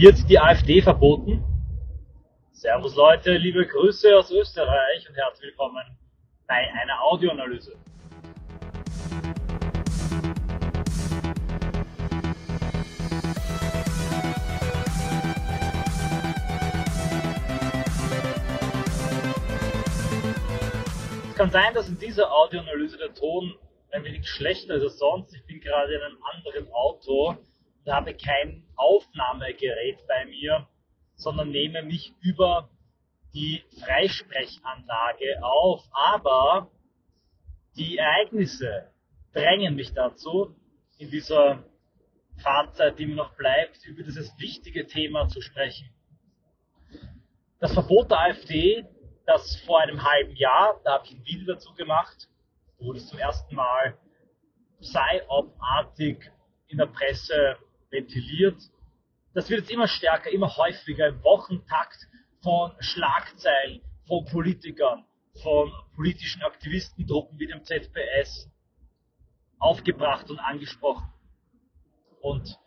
Wird die AfD verboten? Servus Leute, liebe Grüße aus Österreich und herzlich willkommen bei einer Audioanalyse. Es kann sein, dass in dieser Audioanalyse der Ton ein wenig schlechter ist als sonst. Ich bin gerade in einem anderen Auto und habe kein Aufnahmegerät bei mir, sondern nehme mich über die Freisprechanlage auf. Aber die Ereignisse drängen mich dazu, in dieser Fahrzeit, die mir noch bleibt, über dieses wichtige Thema zu sprechen. Das Verbot der AfD, das vor einem halben Jahr, da habe ich ein Video dazu gemacht, wurde es zum ersten Mal psyop-artig in der Presse ventiliert. Das wird jetzt immer stärker, immer häufiger im Wochentakt von Schlagzeilen, von Politikern, von politischen Aktivistengruppen wie dem ZPS aufgebracht und angesprochen. Und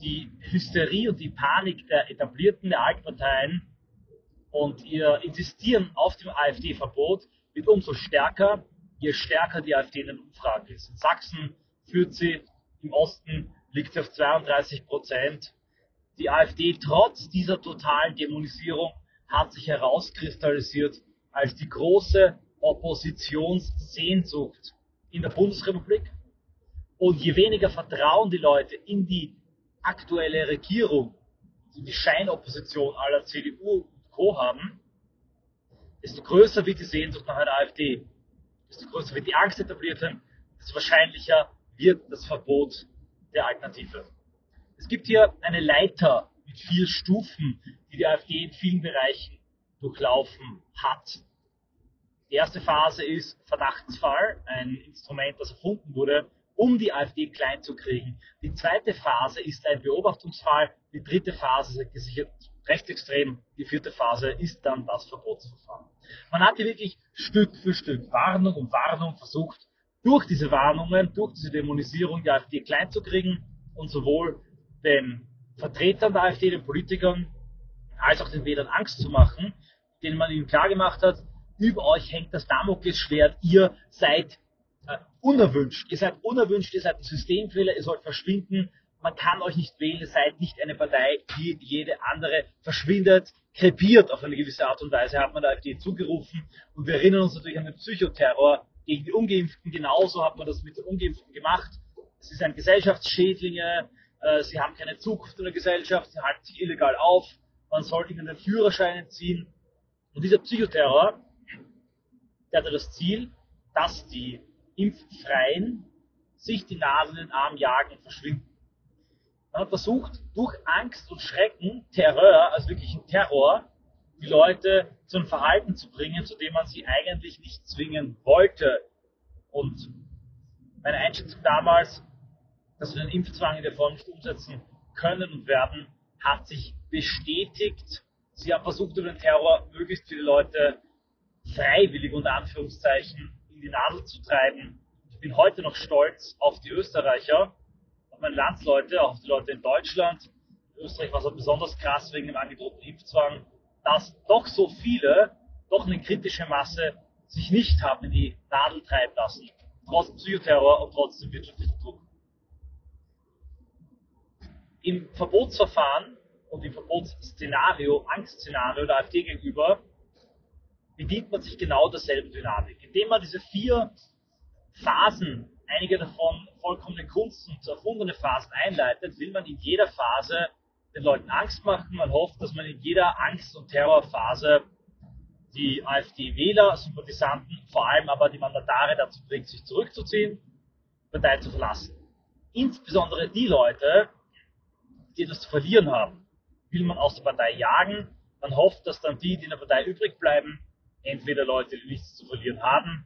die Hysterie und die Panik der etablierten der Altparteien und ihr Insistieren auf dem AfD-Verbot wird umso stärker, je stärker die AfD in den Umfragen ist. In Sachsen führt sie, im Osten liegt sie auf 32 Prozent. Die AfD trotz dieser totalen Dämonisierung hat sich herauskristallisiert als die große Oppositionssehnsucht in der Bundesrepublik. Und je weniger Vertrauen die Leute in die aktuelle Regierung, in die Scheinopposition aller CDU und Co. haben, desto größer wird die Sehnsucht nach einer AfD desto größer wird die Angst etabliert werden, desto wahrscheinlicher wird das Verbot der Alternative. Es gibt hier eine Leiter mit vier Stufen, die die AfD in vielen Bereichen durchlaufen hat. Die erste Phase ist Verdachtsfall, ein Instrument, das erfunden wurde, um die AfD klein zu kriegen. Die zweite Phase ist ein Beobachtungsfall. Die dritte Phase ist gesichert rechtsextrem. Die vierte Phase ist dann das Verbotsverfahren. Man hat hier wirklich Stück für Stück Warnung um Warnung versucht, durch diese Warnungen, durch diese Dämonisierung die AfD klein zu kriegen und sowohl den Vertretern der AfD, den Politikern, als auch den Wählern Angst zu machen, denen man ihnen klargemacht hat, über euch hängt das Damoklesschwert, ihr seid äh, unerwünscht, ihr seid unerwünscht, ihr seid ein Systemfehler, ihr sollt verschwinden, man kann euch nicht wählen, ihr seid nicht eine Partei, die jede andere verschwindet, krepiert auf eine gewisse Art und Weise, hat man der AfD zugerufen. Und wir erinnern uns natürlich an den Psychoterror gegen die Ungeimpften. Genauso hat man das mit den Ungeimpften gemacht. Sie sind Gesellschaftsschädlinge, äh, sie haben keine Zukunft in der Gesellschaft, sie halten sich illegal auf, man sollte ihnen den Führerschein entziehen. Und dieser Psychoterror, der hatte das Ziel, dass die Impffreien sich die Nadel in den Arm jagen und verschwinden. Man hat versucht, durch Angst und Schrecken, Terror, also wirklich ein Terror, die Leute zu einem Verhalten zu bringen, zu dem man sie eigentlich nicht zwingen wollte. Und meine Einschätzung damals, dass wir den Impfzwang in der Form nicht umsetzen können und werden, hat sich bestätigt. Sie haben versucht, über den Terror möglichst viele Leute freiwillig unter Anführungszeichen in die Nadel zu treiben. Ich bin heute noch stolz auf die Österreicher, auf meine Landsleute, auf die Leute in Deutschland. In Österreich war es besonders krass wegen dem angedrohten Impfzwang, dass doch so viele, doch eine kritische Masse, sich nicht haben in die Nadel treiben lassen, trotz Psychoterror und trotz dem wirtschaftlichen Druck. Im Verbotsverfahren und im Verbotsszenario, Angstszenario der AfD gegenüber, bedient man sich genau derselben Dynamik, indem man diese vier Phasen einige davon vollkommene Kunst und erfundene Phasen einleitet, will man in jeder Phase den Leuten Angst machen. Man hofft, dass man in jeder Angst- und Terrorphase die AfD-Wähler, Sympathisanten, vor allem aber die Mandatare dazu bringt, sich zurückzuziehen, die Partei zu verlassen. Insbesondere die Leute, die etwas zu verlieren haben, will man aus der Partei jagen. Man hofft, dass dann die, die in der Partei übrig bleiben, entweder Leute, die nichts zu verlieren haben,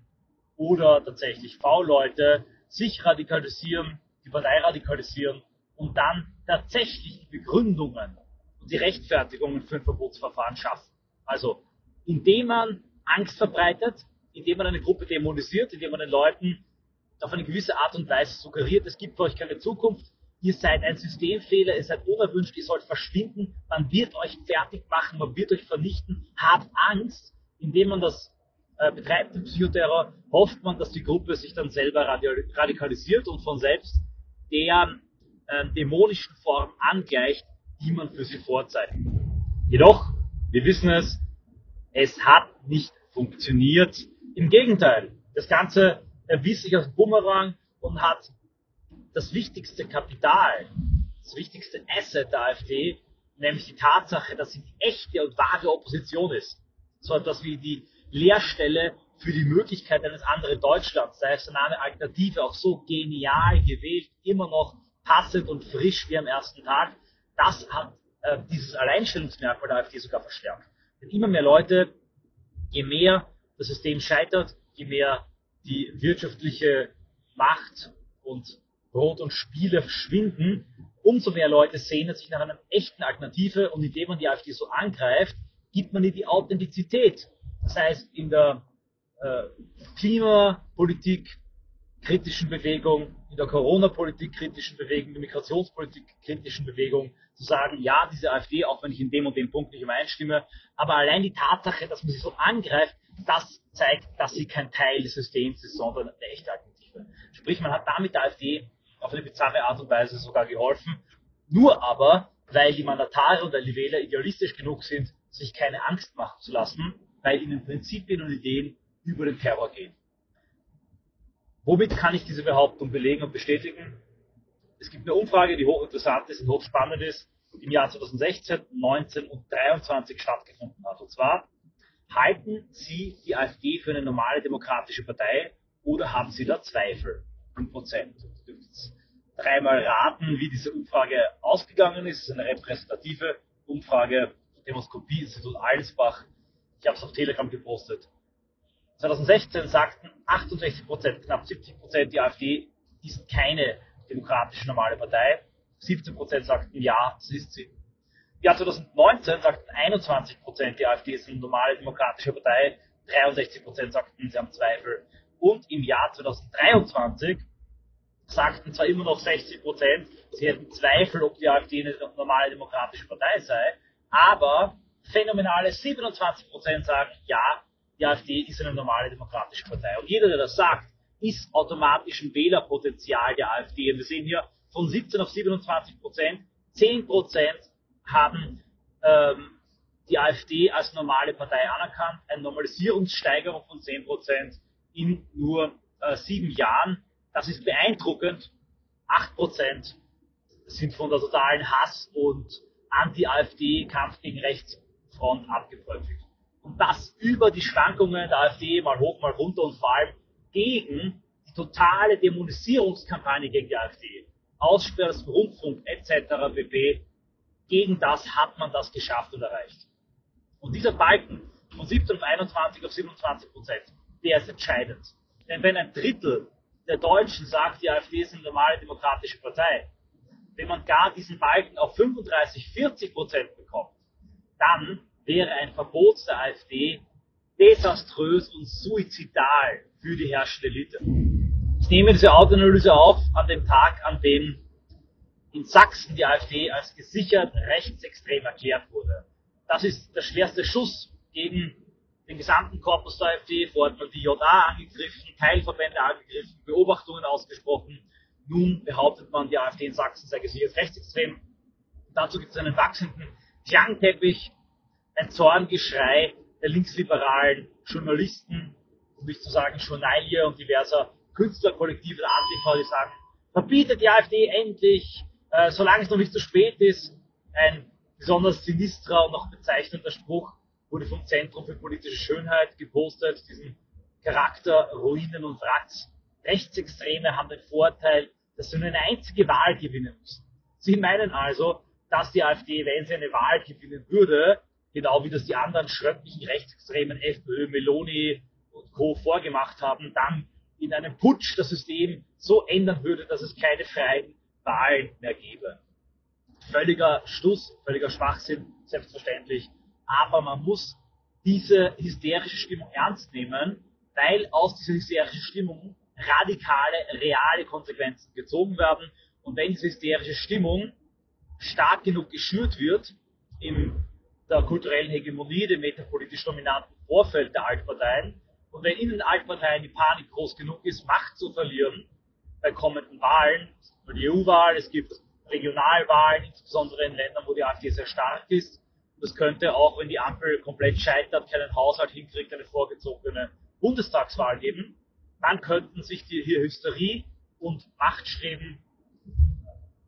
oder tatsächlich V-Leute sich radikalisieren, die Partei radikalisieren und dann tatsächlich die Begründungen und die Rechtfertigungen für ein Verbotsverfahren schaffen. Also indem man Angst verbreitet, indem man eine Gruppe dämonisiert, indem man den Leuten auf eine gewisse Art und Weise suggeriert, es gibt für euch keine Zukunft, ihr seid ein Systemfehler, ihr seid unerwünscht, ihr sollt verschwinden, man wird euch fertig machen, man wird euch vernichten, habt Angst, indem man das äh, betreibt, den Psychoterror, hofft man, dass die Gruppe sich dann selber radikalisiert und von selbst der äh, dämonischen Form angleicht, die man für sie vorzeigt. Jedoch, wir wissen es, es hat nicht funktioniert. Im Gegenteil, das Ganze erwies sich als Bumerang und hat das wichtigste Kapital, das wichtigste Asset der AfD, nämlich die Tatsache, dass sie die echte und wahre Opposition ist. So etwas wie die Leerstelle für die Möglichkeit eines anderen Deutschlands. Da ist der Name Alternative auch so genial gewählt, immer noch passend und frisch wie am ersten Tag. Das hat äh, dieses Alleinstellungsmerkmal der AfD sogar verstärkt. Denn immer mehr Leute, je mehr das System scheitert, je mehr die wirtschaftliche Macht und Brot und Spiele verschwinden, umso mehr Leute sehnen sich nach einer echten Alternative und indem man die AfD so angreift, gibt man ihr die Authentizität. Das heißt, in der äh, Klimapolitik kritischen Bewegung, in der Corona-Politik kritischen Bewegung, in der Migrationspolitik kritischen Bewegung, zu sagen, ja, diese AfD, auch wenn ich in dem und dem Punkt nicht übereinstimme, aber allein die Tatsache, dass man sie so angreift, das zeigt, dass sie kein Teil des Systems ist, sondern eine echte Alternative. Sprich, man hat damit der AfD auf eine bizarre Art und Weise sogar geholfen, nur aber, weil die Mandatare und die Wähler idealistisch genug sind, sich keine Angst machen zu lassen, weil ihnen Prinzipien und Ideen über den Terror gehen. Womit kann ich diese Behauptung belegen und bestätigen? Es gibt eine Umfrage, die hochinteressant ist und hochspannend ist, die im Jahr 2016, 19 und 23 stattgefunden hat. Und zwar, halten Sie die AfD für eine normale demokratische Partei oder haben Sie da Zweifel? 5%. Sie dürfen dreimal raten, wie diese Umfrage ausgegangen ist. Es ist eine repräsentative Umfrage, Demoskopie-Institut Allensbach. Ich habe es auf Telegram gepostet. 2016 sagten 68 Prozent, knapp 70 Prozent, die AfD ist keine demokratische normale Partei. 17 Prozent sagten ja, das ist sie. Im Jahr 2019 sagten 21 Prozent, die AfD ist eine normale demokratische Partei. 63 Prozent sagten, sie haben Zweifel. Und im Jahr 2023 sagten zwar immer noch 60 Prozent, sie hätten Zweifel, ob die AfD eine normale demokratische Partei sei, aber phänomenale 27 Prozent sagen, ja, die AfD ist eine normale demokratische Partei. Und jeder, der das sagt, ist automatisch ein Wählerpotenzial der AfD. Und wir sehen hier von 17 auf 27 Prozent, 10 Prozent haben ähm, die AfD als normale Partei anerkannt, eine Normalisierungssteigerung von 10 Prozent in nur äh, sieben Jahren. Das ist beeindruckend. 8 Prozent sind von der totalen Hass und Anti-AfD-Kampf gegen Rechtsfront abgebröckelt und das über die Schwankungen der AfD mal hoch, mal runter und vor allem gegen die totale Dämonisierungskampagne gegen die AfD, Aussperren des Rundfunk etc. pp. Gegen das hat man das geschafft und erreicht. Und dieser Balken von 17 auf 21 auf 27 Prozent, der ist entscheidend. Denn wenn ein Drittel der Deutschen sagt, die AfD ist eine normale demokratische Partei, wenn man gar diesen Balken auf 35, 40 Prozent bekommt, dann wäre ein Verbot der AfD desaströs und suizidal für die herrschende Elite. Ich nehme diese Autoanalyse auf an dem Tag, an dem in Sachsen die AfD als gesichert rechtsextrem erklärt wurde. Das ist der schwerste Schuss gegen den gesamten Korpus der AfD. Vorher hat man die JA angegriffen, Teilverbände angegriffen, Beobachtungen ausgesprochen. Nun behauptet man, die AfD in Sachsen sei gesichert rechtsextrem. Dazu gibt es einen wachsenden Klangteppich ein Zorngeschrei der linksliberalen Journalisten, um nicht zu sagen Journalie und diverser Künstlerkollektive der Antifa, die sagen, verbietet die AfD endlich, äh, solange es noch nicht zu spät ist. Ein besonders sinistrer und noch bezeichnender Spruch wurde vom Zentrum für politische Schönheit gepostet, diesen Charakter Ruinen und Wracks. Rechtsextreme haben den Vorteil, dass sie nur eine einzige Wahl gewinnen müssen. Sie meinen also, dass die AfD, wenn sie eine Wahl gewinnen würde, genau wie das die anderen schröcklichen rechtsextremen FPÖ, Meloni und Co. vorgemacht haben, dann in einem Putsch das System so ändern würde, dass es keine freien Wahlen mehr gäbe. Völliger Stuss, völliger Schwachsinn, selbstverständlich. Aber man muss diese hysterische Stimmung ernst nehmen, weil aus dieser hysterischen Stimmung radikale, reale Konsequenzen gezogen werden. Und wenn diese hysterische Stimmung stark genug geschürt wird in der kulturellen Hegemonie, dem metapolitisch dominanten Vorfeld der Altparteien, und wenn in den Altparteien die Panik groß genug ist, Macht zu verlieren bei kommenden Wahlen, die EU-Wahl, es gibt Regionalwahlen, insbesondere in Ländern, wo die AfD sehr stark ist. Das könnte auch, wenn die Ampel komplett scheitert, keinen Haushalt hinkriegt, eine vorgezogene Bundestagswahl geben. Dann könnten sich die hier Hysterie und Machtstreben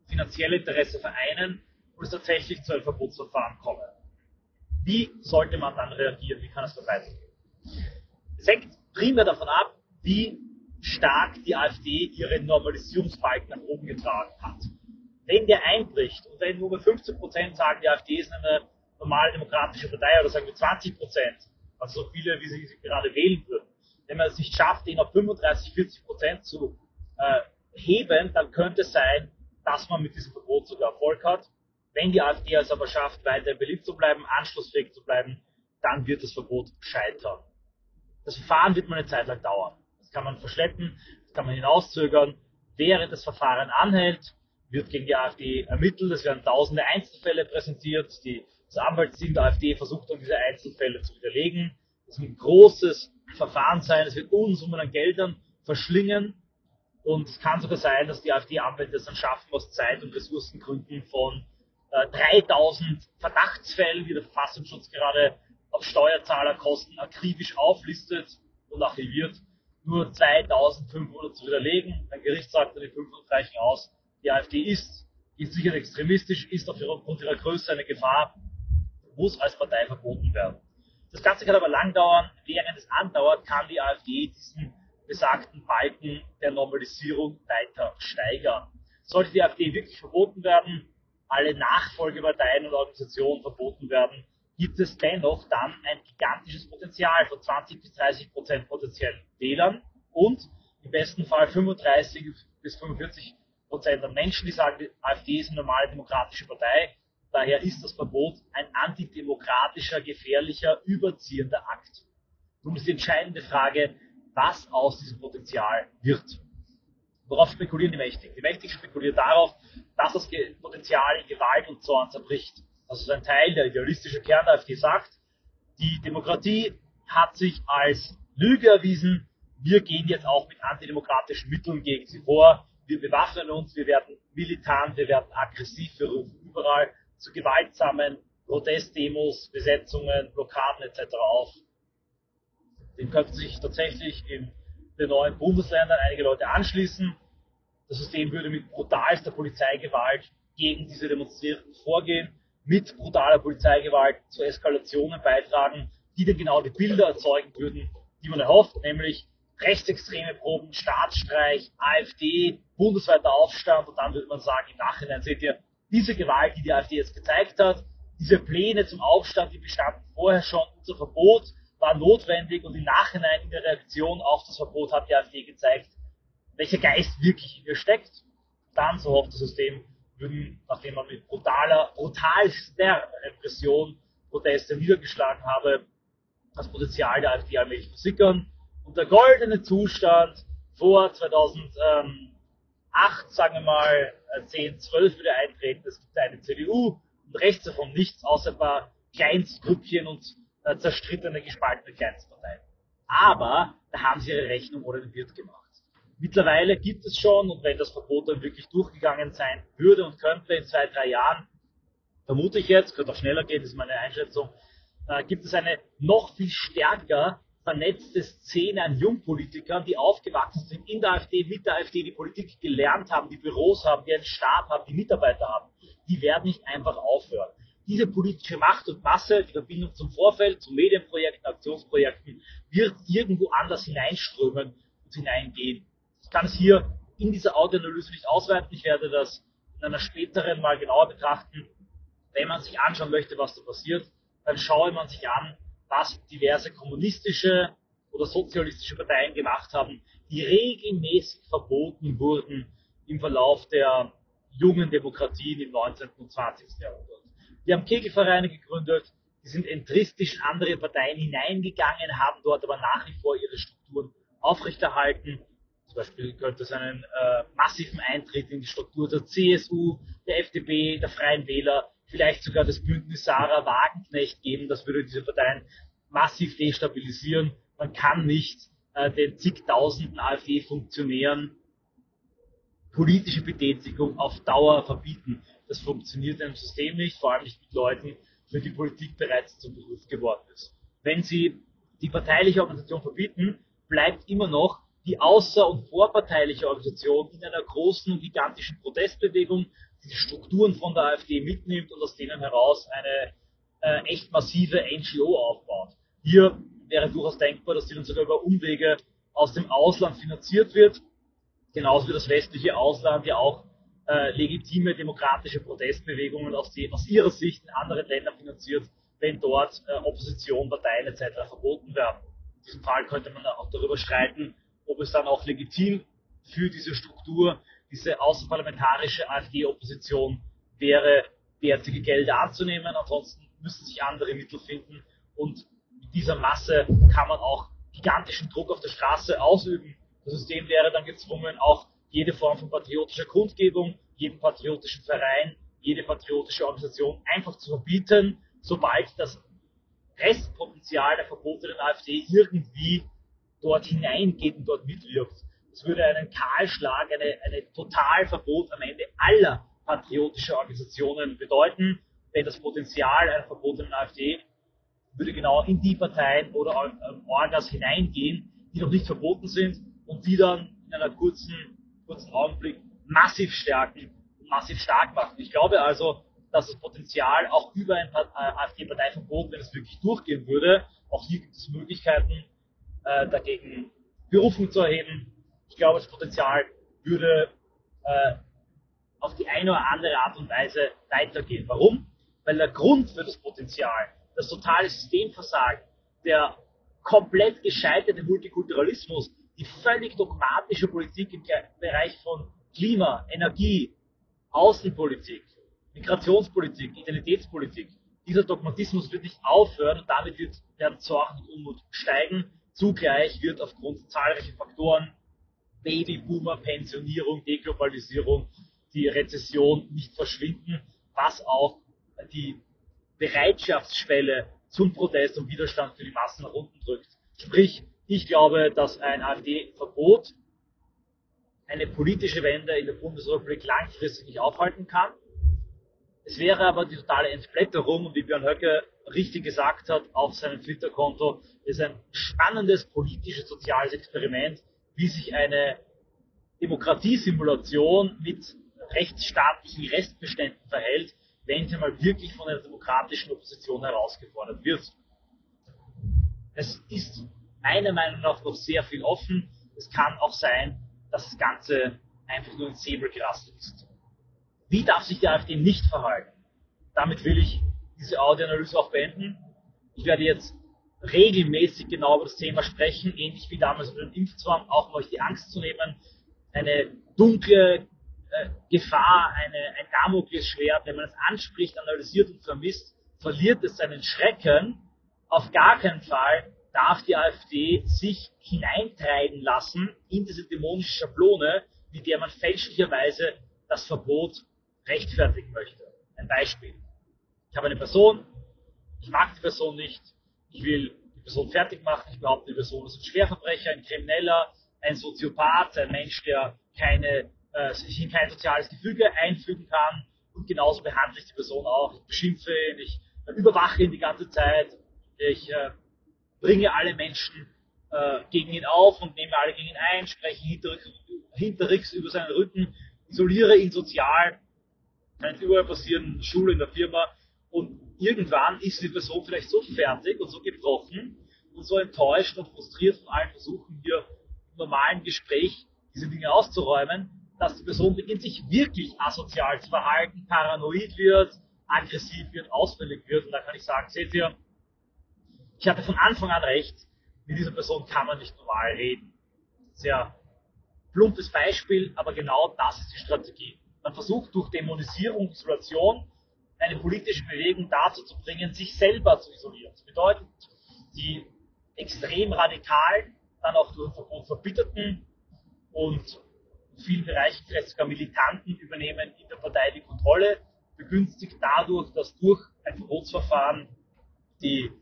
finanzielle Interesse vereinen und es tatsächlich zu einem Verbotsverfahren kommen. Wie sollte man dann reagieren? Wie kann es da weitergehen? Es hängt primär davon ab, wie stark die AfD ihren Normalisierungsbalken nach oben getragen hat. Wenn der einbricht und wenn nur 15 Prozent sagen, die AfD ist eine normale demokratische Partei oder sagen wir 20 Prozent, also so viele, wie sie, sie gerade wählen würden, wenn man es nicht schafft, den auf 35, 40 Prozent zu äh, heben, dann könnte es sein, dass man mit diesem Verbot sogar Erfolg hat. Wenn die AfD es aber schafft, weiter beliebt zu bleiben, anschlussfähig zu bleiben, dann wird das Verbot scheitern. Das Verfahren wird mal eine Zeit lang dauern. Das kann man verschleppen, das kann man hinauszögern. Während das Verfahren anhält, wird gegen die AfD ermittelt. Es werden tausende Einzelfälle präsentiert. Die, das Anwaltsteam der AfD versucht dann diese Einzelfälle zu widerlegen. Es wird ein großes Verfahren sein. Es wird Unsummen an Geldern verschlingen. Und es kann sogar sein, dass die AfD-Anwälte es dann schaffen, aus Zeit- und Ressourcengründen von äh, 3000 Verdachtsfällen, die der Verfassungsschutz gerade auf Steuerzahlerkosten akribisch auflistet und archiviert, nur 2500 zu widerlegen. Ein Gericht sagt, die 500 reichen aus. Die AfD ist, ist sicher extremistisch, ist aufgrund ihrer Größe eine Gefahr, muss als Partei verboten werden. Das Ganze kann aber lang dauern. Während es andauert, kann die AfD diesen besagten Balken der Normalisierung weiter steigern. Sollte die AfD wirklich verboten werden, alle Nachfolgeparteien und Organisationen verboten werden, gibt es dennoch dann ein gigantisches Potenzial von 20 bis 30 Prozent potenziellen Wählern und im besten Fall 35 bis 45 Prozent an Menschen, die sagen, die AfD ist eine normale demokratische Partei. Daher ist das Verbot ein antidemokratischer, gefährlicher, überziehender Akt. Nun ist die entscheidende Frage, was aus diesem Potenzial wird. Worauf spekulieren die Mächtigen? Die Mächtigen spekulieren darauf, dass das Potenzial in Gewalt und Zorn zerbricht. Das ist ein Teil der idealistische Kern der AfD sagt, die Demokratie hat sich als Lüge erwiesen. Wir gehen jetzt auch mit antidemokratischen Mitteln gegen sie vor. Wir bewaffnen uns, wir werden militant, wir werden aggressiv, wir rufen überall zu gewaltsamen Protestdemos, Besetzungen, Blockaden etc. auf. Dem könnten sich tatsächlich in den neuen Bundesländern einige Leute anschließen. Das System würde mit brutalster Polizeigewalt gegen diese Demonstrierenden vorgehen mit brutaler Polizeigewalt zu Eskalationen beitragen, die dann genau die Bilder erzeugen würden, die man erhofft, nämlich rechtsextreme Proben, Staatsstreich, AfD, bundesweiter Aufstand und dann würde man sagen, im Nachhinein seht ihr, diese Gewalt, die die AfD jetzt gezeigt hat, diese Pläne zum Aufstand, die bestanden vorher schon, unser Verbot war notwendig und im Nachhinein in der Reaktion auf das Verbot hat die AfD gezeigt, welcher Geist wirklich in ihr steckt. Dann, so hofft das System, würden, nachdem man mit brutaler, brutalster Repression Proteste niedergeschlagen habe, das Potenzial der AfD allmählich versickern. Und der goldene Zustand vor 2008, sagen wir mal 10, 12 würde eintreten. Es gibt eine CDU und rechts davon nichts außer ein paar Kleinstgrüppchen und äh, zerstrittene, gespaltene Kleinstparteien. Aber da haben sie ihre Rechnung oder den Wirt gemacht. Mittlerweile gibt es schon, und wenn das Verbot dann wirklich durchgegangen sein würde und könnte in zwei, drei Jahren, vermute ich jetzt, könnte auch schneller gehen, ist meine Einschätzung, äh, gibt es eine noch viel stärker vernetzte Szene an Jungpolitikern, die aufgewachsen sind in der AfD, mit der AfD, die Politik gelernt haben, die Büros haben, die einen Stab haben, die Mitarbeiter haben. Die werden nicht einfach aufhören. Diese politische Macht und Masse, die Verbindung zum Vorfeld, zu Medienprojekten, Aktionsprojekten, wird irgendwo anders hineinströmen und hineingehen kann es hier in dieser Audioanalyse nicht ausweiten. Ich werde das in einer späteren mal genauer betrachten. Wenn man sich anschauen möchte, was da passiert, dann schaue man sich an, was diverse kommunistische oder sozialistische Parteien gemacht haben, die regelmäßig verboten wurden im Verlauf der jungen Demokratien im 19. und 20. Jahrhundert. Die haben Kegelvereine gegründet, die sind entristisch in andere Parteien hineingegangen, haben dort aber nach wie vor ihre Strukturen aufrechterhalten Zum Beispiel könnte es einen äh, massiven Eintritt in die Struktur der CSU, der FDP, der Freien Wähler, vielleicht sogar das Bündnis Sarah Wagenknecht geben. Das würde diese Parteien massiv destabilisieren. Man kann nicht äh, den zigtausenden AfD-Funktionären politische Betätigung auf Dauer verbieten. Das funktioniert in einem System nicht, vor allem nicht mit Leuten, für die Politik bereits zum Beruf geworden ist. Wenn Sie die parteiliche Organisation verbieten, bleibt immer noch die außer- und vorparteiliche Organisation in einer großen und gigantischen Protestbewegung, die die Strukturen von der AfD mitnimmt und aus denen heraus eine äh, echt massive NGO aufbaut. Hier wäre durchaus denkbar, dass die dann sogar über Umwege aus dem Ausland finanziert wird, genauso wie das westliche Ausland ja auch äh, legitime demokratische Protestbewegungen aus, die, aus ihrer Sicht in anderen Ländern finanziert, wenn dort äh, Opposition, Parteien etc. verboten werden. In diesem Fall könnte man auch darüber streiten, ob es dann auch legitim für diese Struktur, diese außerparlamentarische AfD-Opposition wäre, derartige Gelder anzunehmen. Ansonsten müssen sich andere Mittel finden und mit dieser Masse kann man auch gigantischen Druck auf der Straße ausüben. Das System wäre dann gezwungen, auch jede Form von patriotischer Kundgebung, jeden patriotischen Verein, jede patriotische Organisation einfach zu verbieten, sobald das Restpotenzial der verbotenen AfD irgendwie dort hineingeht und dort mitwirkt. Das würde einen Kahlschlag, eine, eine Totalverbot am Ende aller patriotischer Organisationen bedeuten, denn das Potenzial einer verbotenen AfD würde genau in die Parteien oder Orgas hineingehen, die noch nicht verboten sind und die dann in einer kurzen, kurzen Augenblick massiv stärken massiv stark machen. Ich glaube also, dass das Potenzial auch über ein äh, AfD-Parteiverbot, wenn es wirklich durchgehen würde, auch hier gibt es Möglichkeiten, äh, dagegen Berufung zu erheben. Ich glaube, das Potenzial würde äh, auf die eine oder andere Art und Weise weitergehen. Warum? Weil der Grund für das Potenzial, das totale Systemversagen, der komplett gescheiterte Multikulturalismus, die völlig dogmatische Politik im Bereich von Klima, Energie, Außenpolitik, Migrationspolitik, Identitätspolitik, dieser Dogmatismus wird nicht aufhören und damit wird, werden Zorn und Unmut steigen. Zugleich wird aufgrund zahlreicher Faktoren Babyboomer, Pensionierung, Deglobalisierung, die Rezession nicht verschwinden, was auch die Bereitschaftsschwelle zum Protest und Widerstand für die Massen nach unten drückt. Sprich, ich glaube, dass ein AfD-Verbot eine politische Wende in der Bundesrepublik langfristig nicht aufhalten kann. Es wäre aber die totale Entblätterung, und wie Björn Höcke richtig gesagt hat auf seinem Twitter-Konto, ist ein spannendes politisches, soziales Experiment, wie sich eine Demokratiesimulation mit rechtsstaatlichen Restbeständen verhält, wenn sie mal wirklich von einer demokratischen Opposition herausgefordert wird. Es ist meiner Meinung nach noch sehr viel offen. Es kann auch sein, dass das Ganze einfach nur ein Säbelgras ist. Wie darf sich die AfD nicht verhalten? Damit will ich diese Audioanalyse auch beenden. Ich werde jetzt regelmäßig genau über das Thema sprechen, ähnlich wie damals über den Impfzwang, auch um euch die Angst zu nehmen. Eine dunkle äh, Gefahr, eine, ein Damoklesschwert, wenn man es anspricht, analysiert und vermisst, verliert es seinen Schrecken. Auf gar keinen Fall darf die AfD sich hineintreiben lassen in diese dämonische Schablone, mit der man fälschlicherweise das Verbot rechtfertigen möchte. Ein Beispiel. Ich habe eine Person, ich mag die Person nicht, ich will die Person fertig machen, ich behaupte, die Person ist ein Schwerverbrecher, ein Krimineller, ein Soziopath, ein Mensch, der keine, äh, sich in kein soziales Gefüge einfügen kann und genauso behandle ich die Person auch. Ich beschimpfe ihn, ich überwache ihn die ganze Zeit, ich äh, bringe alle Menschen äh, gegen ihn auf und nehme alle gegen ihn ein, spreche hinterrücks, über seinen Rücken, isoliere ihn sozial, kann überall passieren, Schule, in der Firma. Und irgendwann ist die Person vielleicht so fertig und so gebrochen und so enttäuscht und frustriert von allen Versuchen hier im normalen Gespräch diese Dinge auszuräumen, dass die Person beginnt sich wirklich asozial zu verhalten, paranoid wird, aggressiv wird, ausfällig wird. Und da kann ich sagen, seht ihr, ich hatte von Anfang an recht, mit dieser Person kann man nicht normal reden. Sehr plumpes Beispiel, aber genau das ist die Strategie. Man versucht durch Dämonisierung, Isolation, eine politische Bewegung dazu zu bringen, sich selber zu isolieren. Das bedeutet, die extrem radikalen, dann auch durch Verbot verbitterten und in vielen Bereichen vielleicht sogar Militanten übernehmen in der Partei die Kontrolle, begünstigt dadurch, dass durch ein Verbotsverfahren die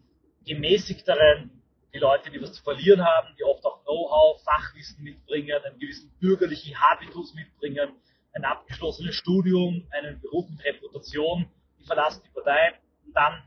gemäßigteren, die Leute, die was zu verlieren haben, die oft auch Know-how, Fachwissen mitbringen, einen gewissen bürgerlichen Habitus mitbringen, ein abgeschlossenes Studium, einen Beruf mit Reputation, die verlassen die Partei und dann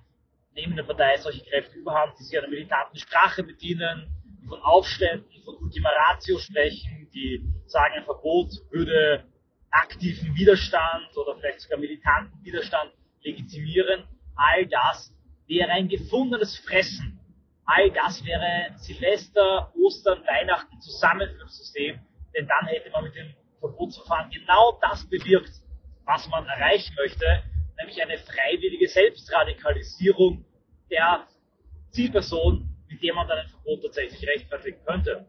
nehmen der Partei solche Kräfte überhand, die sich einer militanten Sprache bedienen, die von Aufständen, von Ultima Ratio sprechen, die sagen, ein Verbot würde aktiven Widerstand oder vielleicht sogar militanten Widerstand legitimieren. All das wäre ein gefundenes Fressen. All das wäre Silvester, Ostern, Weihnachten Zusammenführungssystem, denn dann hätte man mit dem Verbotsverfahren genau das bewirkt, was man erreichen möchte, nämlich eine freiwillige Selbstradikalisierung der Zielperson, mit der man dann ein Verbot tatsächlich rechtfertigen könnte.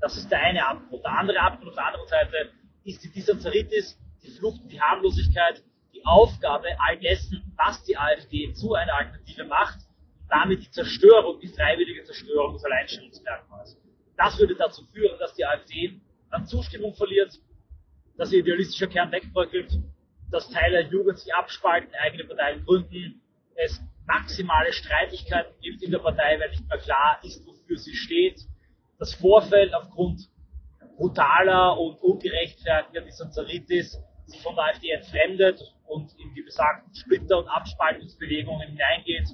Das ist der eine Abgrund. Der andere Abgrund auf der anderen Seite ist die Distanzaritis, die Flucht, die Harmlosigkeit, die Aufgabe all dessen, was die AfD zu einer Alternative macht, damit die Zerstörung, die freiwillige Zerstörung des Alleinstellungsmerkmals. Das würde dazu führen, dass die AfD an Zustimmung verliert, dass ihr idealistischer Kern wegbröckelt, dass Teile der Jugend sich abspalten, eigene Parteien gründen, es maximale Streitigkeiten gibt in der Partei, weil nicht mehr klar ist, wofür sie steht. Das Vorfeld aufgrund brutaler und ungerechtfertigter Distanzaritis sich von der AfD entfremdet und in die besagten Splitter- und Abspaltungsbewegungen hineingeht,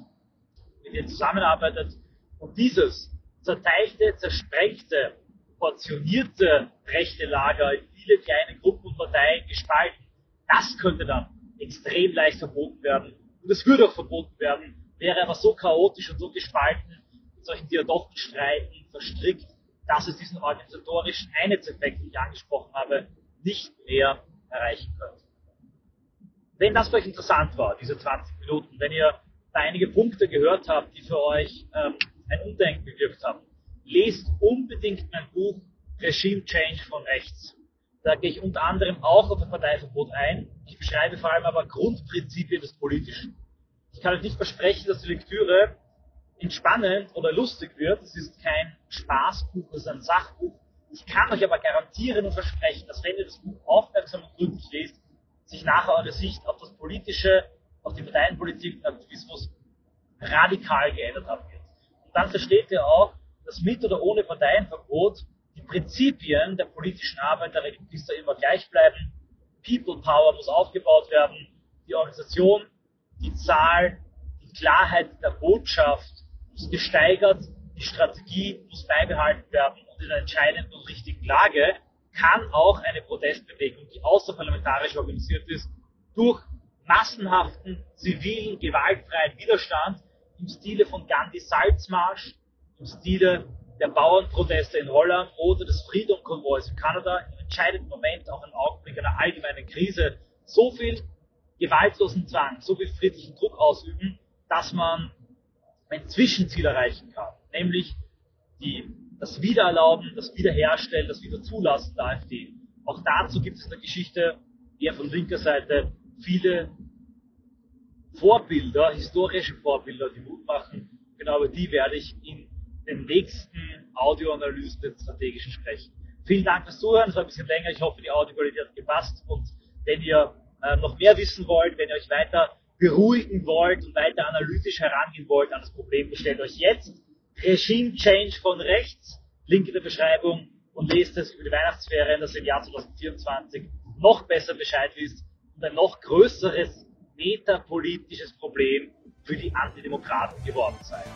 mit denen zusammenarbeitet. Und dieses zerteilte, zersprengte, portionierte rechte Lager in viele kleine Gruppen und Parteien gespalten, das könnte dann extrem leicht verboten werden. Und es würde auch verboten werden, wäre aber so chaotisch und so gespalten, in solchen Diadochenstreiten verstrickt, dass es diesen organisatorischen Einheitseffekt, den ich angesprochen habe, nicht mehr erreichen könnte. Wenn das für euch interessant war, diese 20 Minuten, wenn ihr da einige Punkte gehört habt, die für euch ähm, ein Umdenken bewirkt haben, lest unbedingt mein Buch Regime Change von rechts. Da gehe ich unter anderem auch auf das Parteiverbot ein. Ich beschreibe vor allem aber Grundprinzipien des Politischen. Ich kann euch nicht versprechen, dass die Lektüre entspannend oder lustig wird. Es ist kein Spaßbuch, es ist ein Sachbuch. Ich kann euch aber garantieren und versprechen, dass wenn ihr das Buch aufmerksam und gründlich lest, sich nachher eure Sicht auf das Politische, auf die Parteienpolitik und Aktivismus radikal geändert haben wird. Und dann versteht ihr auch, dass mit oder ohne Parteienverbot die Prinzipien der politischen Arbeit der Register immer gleich bleiben. People Power muss aufgebaut werden. Die Organisation, die Zahl, die Klarheit der Botschaft muss gesteigert. Die Strategie muss beibehalten werden. In einer entscheidenden und richtigen Lage kann auch eine Protestbewegung, die außerparlamentarisch organisiert ist, durch massenhaften, zivilen, gewaltfreien Widerstand im Stile von Gandhi Salzmarsch, im Stile der Bauernproteste in Holland oder des Freedom Konvois in Kanada im entscheidenden Moment, auch im Augenblick einer allgemeinen Krise, so viel gewaltlosen Zwang, so viel friedlichen Druck ausüben, dass man ein Zwischenziel erreichen kann, nämlich die, das Wiedererlauben, das Wiederherstellen, das Wiederzulassen der AfD. Auch dazu gibt es in der Geschichte eher von linker Seite viele Vorbilder, historische Vorbilder, die Mut machen. Genau über die werde ich in den nächsten Audioanalysen den strategischen sprechen. Vielen Dank fürs Zuhören, es war ein bisschen länger, ich hoffe, die Audioqualität hat gepasst und wenn ihr äh, noch mehr wissen wollt, wenn ihr euch weiter beruhigen wollt und weiter analytisch herangehen wollt an das Problem, bestellt euch jetzt Regime Change von rechts, Link in der Beschreibung und lest es über die Weihnachtsferien, dass ihr im Jahr 2024 noch besser Bescheid wisst und ein noch größeres metapolitisches Problem für die Antidemokraten geworden seid.